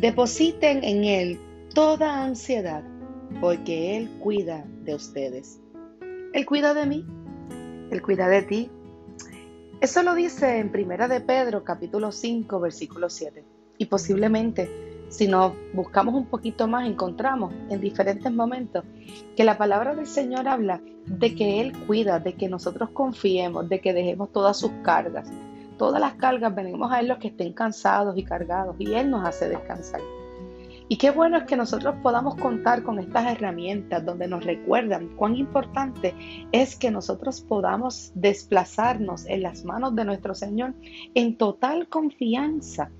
Depositen en Él toda ansiedad, porque Él cuida de ustedes. Él cuida de mí, Él cuida de ti. Eso lo dice en Primera de Pedro, capítulo 5, versículo 7. Y posiblemente, si nos buscamos un poquito más, encontramos en diferentes momentos que la palabra del Señor habla de que Él cuida, de que nosotros confiemos, de que dejemos todas sus cargas. Todas las cargas venimos a Él los que estén cansados y cargados y Él nos hace descansar. Y qué bueno es que nosotros podamos contar con estas herramientas donde nos recuerdan cuán importante es que nosotros podamos desplazarnos en las manos de nuestro Señor en total confianza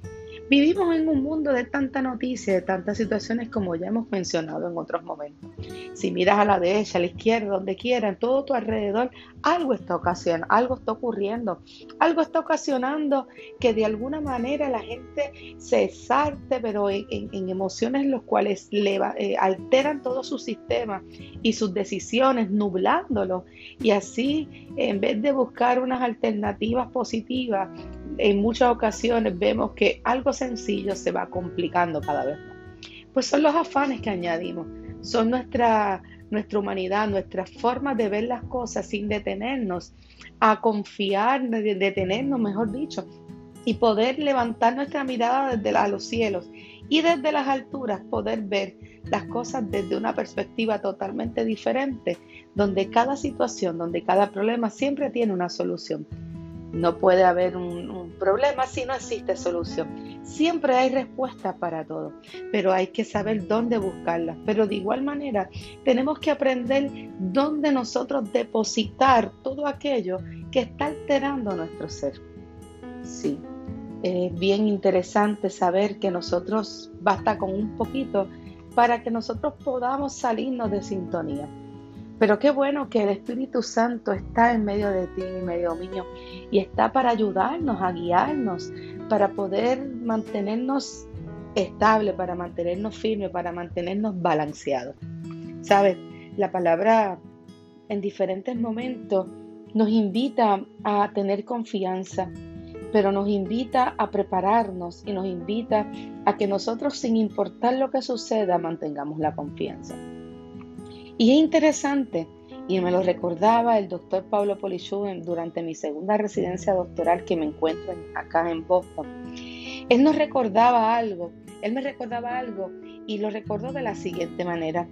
Vivimos en un mundo de tanta noticia, de tantas situaciones como ya hemos mencionado en otros momentos. Si miras a la derecha, a la izquierda, donde quiera, en todo tu alrededor, algo está ocasionando, algo está ocurriendo, algo está ocasionando que de alguna manera la gente se exalte, pero en, emociones en las cuales le eh, alteran todo su sistema y sus decisiones, nublándolo. Y así, en vez de buscar unas alternativas positivas, en muchas ocasiones vemos que algo sencillo se va complicando cada vez más. Pues son los afanes que añadimos, son nuestra, nuestra humanidad, nuestra forma de ver las cosas sin detenernos, a confiar, detenernos, mejor dicho, y poder levantar nuestra mirada desde a los cielos y desde las alturas poder ver las cosas desde una perspectiva totalmente diferente, donde cada situación, donde cada problema siempre tiene una solución. No puede haber un, problema si no existe solución. Siempre hay respuesta para todo, pero hay que saber dónde buscarlas. Pero de igual manera, tenemos que aprender dónde nosotros depositar todo aquello que está alterando nuestro ser. Sí, es bien interesante saber que nosotros basta con un poquito para que nosotros podamos salirnos de sintonía. Pero qué bueno que el Espíritu Santo está en medio de ti, en medio mío, y está para ayudarnos, a guiarnos, para poder mantenernos estables, para mantenernos firmes, para mantenernos balanceados. ¿Sabes? La palabra en diferentes momentos nos invita a tener confianza, pero nos invita a prepararnos y nos invita a que nosotros, sin importar lo que suceda, mantengamos la confianza. Y es interesante, y me lo recordaba el doctor Pablo Polichú durante mi segunda residencia doctoral que me encuentro acá en Boston. Él nos recordaba algo, él me recordaba algo y lo recordó de la siguiente manera.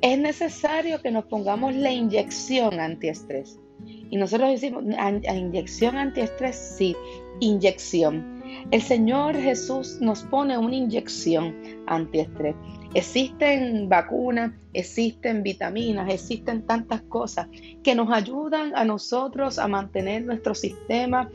Es necesario que nos pongamos la inyección antiestrés. Y nosotros decimos, inyección antiestrés, sí, inyección. El Señor Jesús nos pone una inyección antiestrés. Existen vacunas, existen vitaminas, existen tantas cosas que nos ayudan a nosotros a mantener nuestro sistema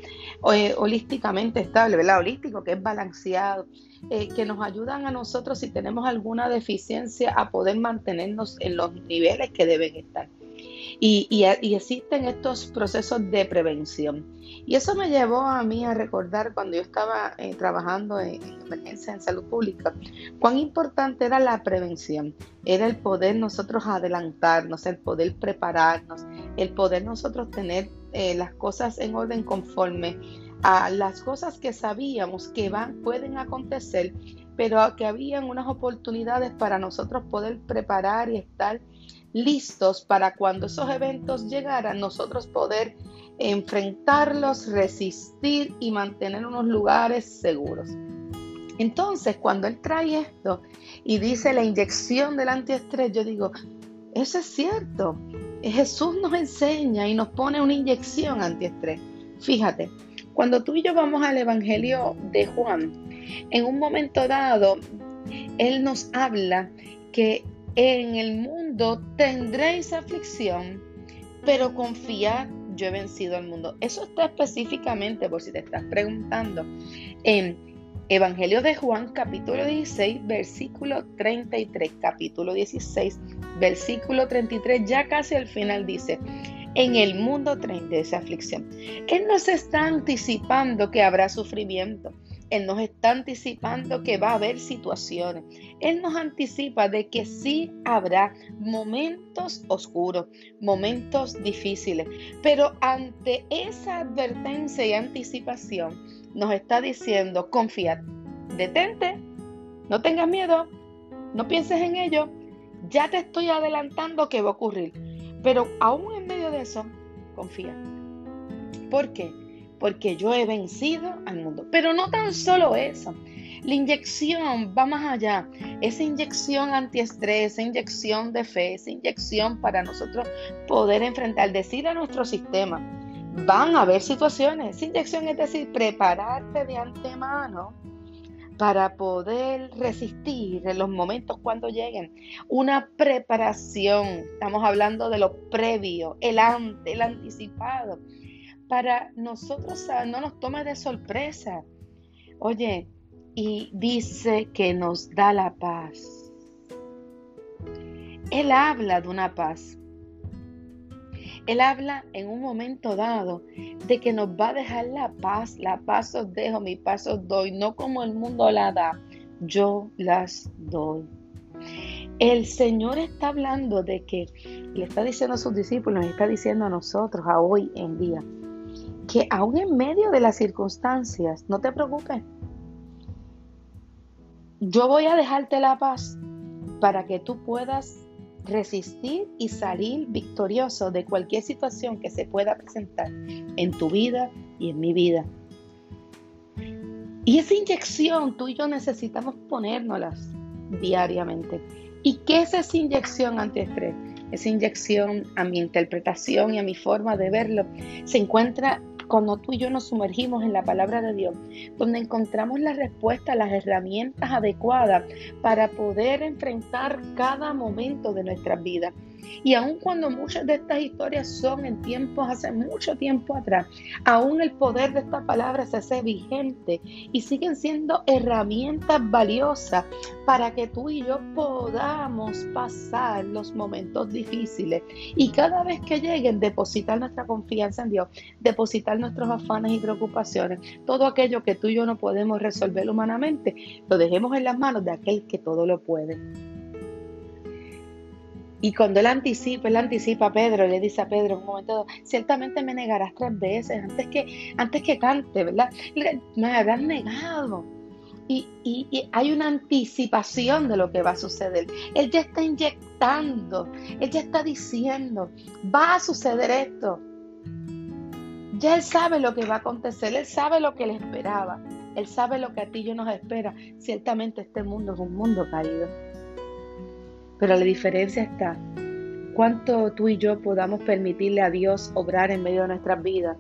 eh, holísticamente estable, ¿verdad? Holístico, que es balanceado, eh, que nos ayudan a nosotros si tenemos alguna deficiencia a poder mantenernos en los niveles que deben estar. Y, existen estos procesos de prevención. Y eso me llevó a mí a recordar cuando yo estaba eh, trabajando en, emergencia en salud pública, cuán importante era la prevención. Era el poder nosotros adelantarnos, el poder prepararnos, el poder nosotros tener eh, las cosas en orden conforme a las cosas que sabíamos que van, pueden acontecer, pero que habían unas oportunidades para nosotros poder preparar y estar listos para cuando esos eventos llegaran, nosotros poder enfrentarlos, resistir y mantener unos lugares seguros. Entonces, cuando él trae esto y dice la inyección del antiestrés, yo digo, eso es cierto. Jesús nos enseña y nos pone una inyección antiestrés. Fíjate, cuando tú y yo vamos al Evangelio de Juan, en un momento dado, Él nos habla que en el mundo tendréis aflicción, pero confiad, yo he vencido al mundo. Eso está específicamente, por si te estás preguntando, en Evangelio de Juan, capítulo 16, versículo 33. Capítulo 16, versículo 33, ya casi al final dice, en el mundo tendréis aflicción. Él nos está anticipando que habrá sufrimiento. Él nos está anticipando que va a haber situaciones. Él nos anticipa de que sí habrá momentos oscuros, momentos difíciles. Pero ante esa advertencia y anticipación, nos está diciendo, confía, detente, no tengas miedo, no pienses en ello, ya te estoy adelantando que va a ocurrir. Pero aún en medio de eso, confía. ¿Por qué? Porque yo he vencido al mundo. Pero no tan solo eso. La inyección va más allá. Esa inyección antiestrés, esa inyección de fe, esa inyección para nosotros poder enfrentar, decir a nuestro sistema, van a haber situaciones. Esa inyección es decir, prepararte de antemano para poder resistir en los momentos cuando lleguen. Una preparación, estamos hablando de lo previo, el antes, el anticipado, para nosotros no nos tome de sorpresa. Oye, y dice que nos da la paz. Él habla de una paz él habla en un momento dado de que nos va a dejar la paz. La paz os dejo, mi paz os doy, no como el mundo la da, yo las doy. El Señor está hablando de que le está diciendo a sus discípulos, le está diciendo a nosotros, a hoy en día, que aún en medio de las circunstancias, no te preocupes, yo voy a dejarte la paz para que tú puedas resistir y salir victorioso de cualquier situación que se pueda presentar en tu vida y en mi vida. Y esa inyección tú y yo necesitamos ponérnoslas diariamente. ¿Y qué es esa inyección antiestrés? Esa inyección a mi interpretación y a mi forma de verlo se encuentra cuando tú y yo nos sumergimos en la palabra de Dios, donde encontramos la respuesta, las herramientas adecuadas para poder enfrentar cada momento de nuestra vida. Y aun cuando muchas de estas historias son en tiempos, hace mucho tiempo atrás, aún el poder de esta palabra se hace vigente y siguen siendo herramientas valiosas para que tú y yo podamos pasar los momentos difíciles y cada vez que lleguen depositar nuestra confianza en Dios, depositar nuestros afanes y preocupaciones, todo aquello que tú y yo no podemos resolver humanamente, lo dejemos en las manos de aquel que todo lo puede. Y cuando él anticipa, él anticipa a Pedro, le dice a Pedro en un momento, ciertamente me negarás tres veces antes que, antes que cante, ¿verdad? Me habrás negado. Y, y, hay una anticipación de lo que va a suceder. Él ya está inyectando, él ya está diciendo, va a suceder esto. Ya él sabe lo que va a acontecer, él sabe lo que le esperaba, él sabe lo que a ti y yo nos espera. Ciertamente este mundo es un mundo caído. Pero la diferencia está, cuánto tú y yo podamos permitirle a Dios obrar en medio de nuestras vidas,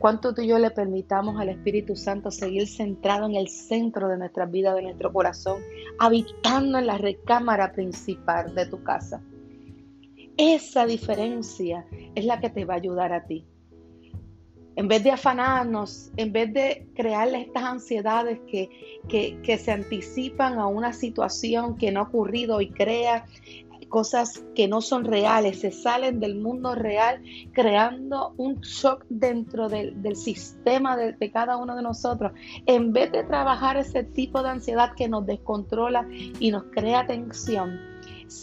cuánto tú y yo le permitamos al Espíritu Santo seguir centrado en el centro de nuestras vidas, de nuestro corazón, habitando en la recámara principal de tu casa. Esa diferencia es la que te va a ayudar a ti. En vez de afanarnos, en vez de crearle estas ansiedades que, que, se anticipan a una situación que no ha ocurrido y crea cosas que no son reales, se salen del mundo real, creando un shock dentro del, sistema de, cada uno de nosotros. En vez de trabajar ese tipo de ansiedad que nos descontrola y nos crea tensión,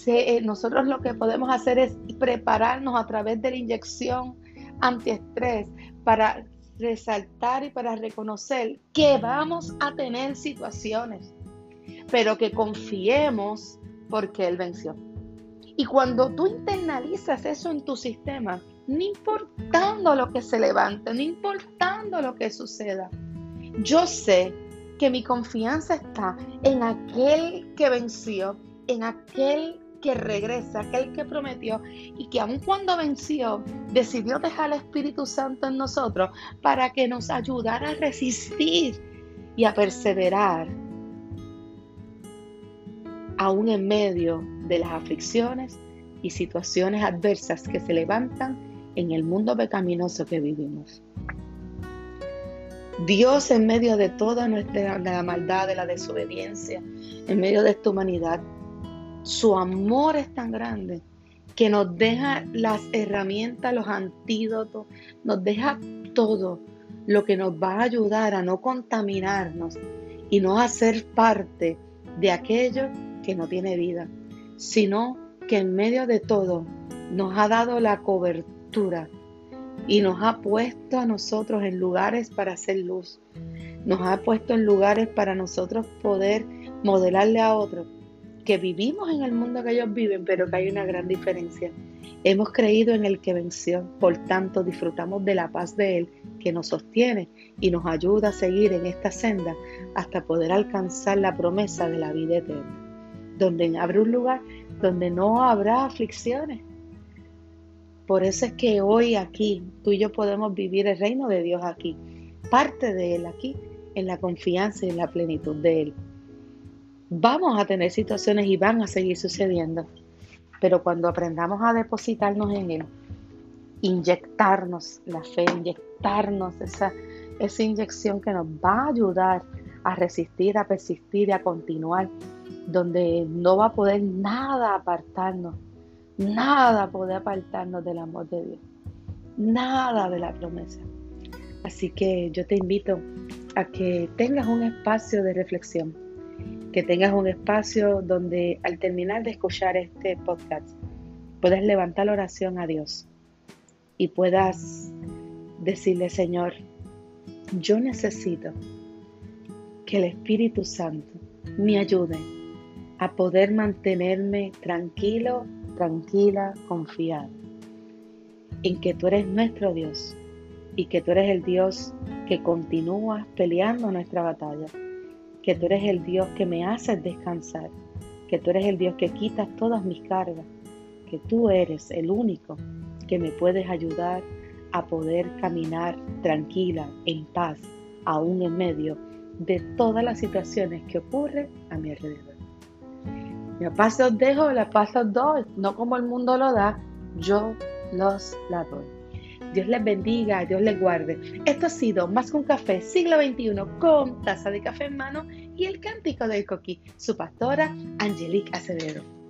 eh, nosotros lo que podemos hacer es prepararnos a través de la inyección antiestrés para resaltar y para reconocer que vamos a tener situaciones, pero que confiemos porque Él venció. Y cuando tú internalizas eso en tu sistema, no importando lo que se levante, no importando lo que suceda, yo sé que mi confianza está en aquel que venció, en aquel que regresa, aquel que prometió y que aun cuando venció, decidió dejar al Espíritu Santo en nosotros para que nos ayudara a resistir y a perseverar, aún en medio de las aflicciones y situaciones adversas que se levantan en el mundo pecaminoso que vivimos. Dios en medio de toda nuestra la maldad, de la desobediencia, en medio de esta humanidad, su amor es tan grande que nos deja las herramientas, los antídotos, nos deja todo lo que nos va a ayudar a no contaminarnos y no a ser parte de aquello que no tiene vida, sino que en medio de todo nos ha dado la cobertura y nos ha puesto a nosotros en lugares para hacer luz, nos ha puesto en lugares para nosotros poder modelarle a otros que vivimos en el mundo que ellos viven, pero que hay una gran diferencia. Hemos creído en el que venció, por tanto disfrutamos de la paz de Él que nos sostiene y nos ayuda a seguir en esta senda hasta poder alcanzar la promesa de la vida eterna, donde habrá un lugar donde no habrá aflicciones. Por eso es que hoy aquí tú y yo podemos vivir el reino de Dios aquí, parte de Él aquí, en la confianza y en la plenitud de Él. Vamos a tener situaciones y van a seguir sucediendo, pero cuando aprendamos a depositarnos en Él, inyectarnos la fe, inyectarnos esa, esa inyección que nos va a ayudar a resistir, a persistir y a continuar, donde no va a poder nada apartarnos, nada poder apartarnos del amor de Dios, nada de la promesa. Así que yo te invito a que tengas un espacio de reflexión, que tengas un espacio donde al terminar de escuchar este podcast puedas levantar la oración a Dios y puedas decirle, Señor, yo necesito que el Espíritu Santo me ayude a poder mantenerme tranquilo, tranquila, confiado en que tú eres nuestro Dios y que tú eres el Dios que continúa peleando nuestra batalla, que tú eres el Dios que me hace descansar, que tú eres el Dios que quitas todas mis cargas, que tú eres el único que me puedes ayudar a poder caminar tranquila, en paz, aún en medio de todas las situaciones que ocurren a mi alrededor. La paz dejo, la paz os doy, no como el mundo lo da, yo los la doy. Dios les bendiga, Dios les guarde. Esto ha sido Más que un café, siglo XXI, con taza de café en mano y el cántico del coquí, su pastora Angelique Acevedo.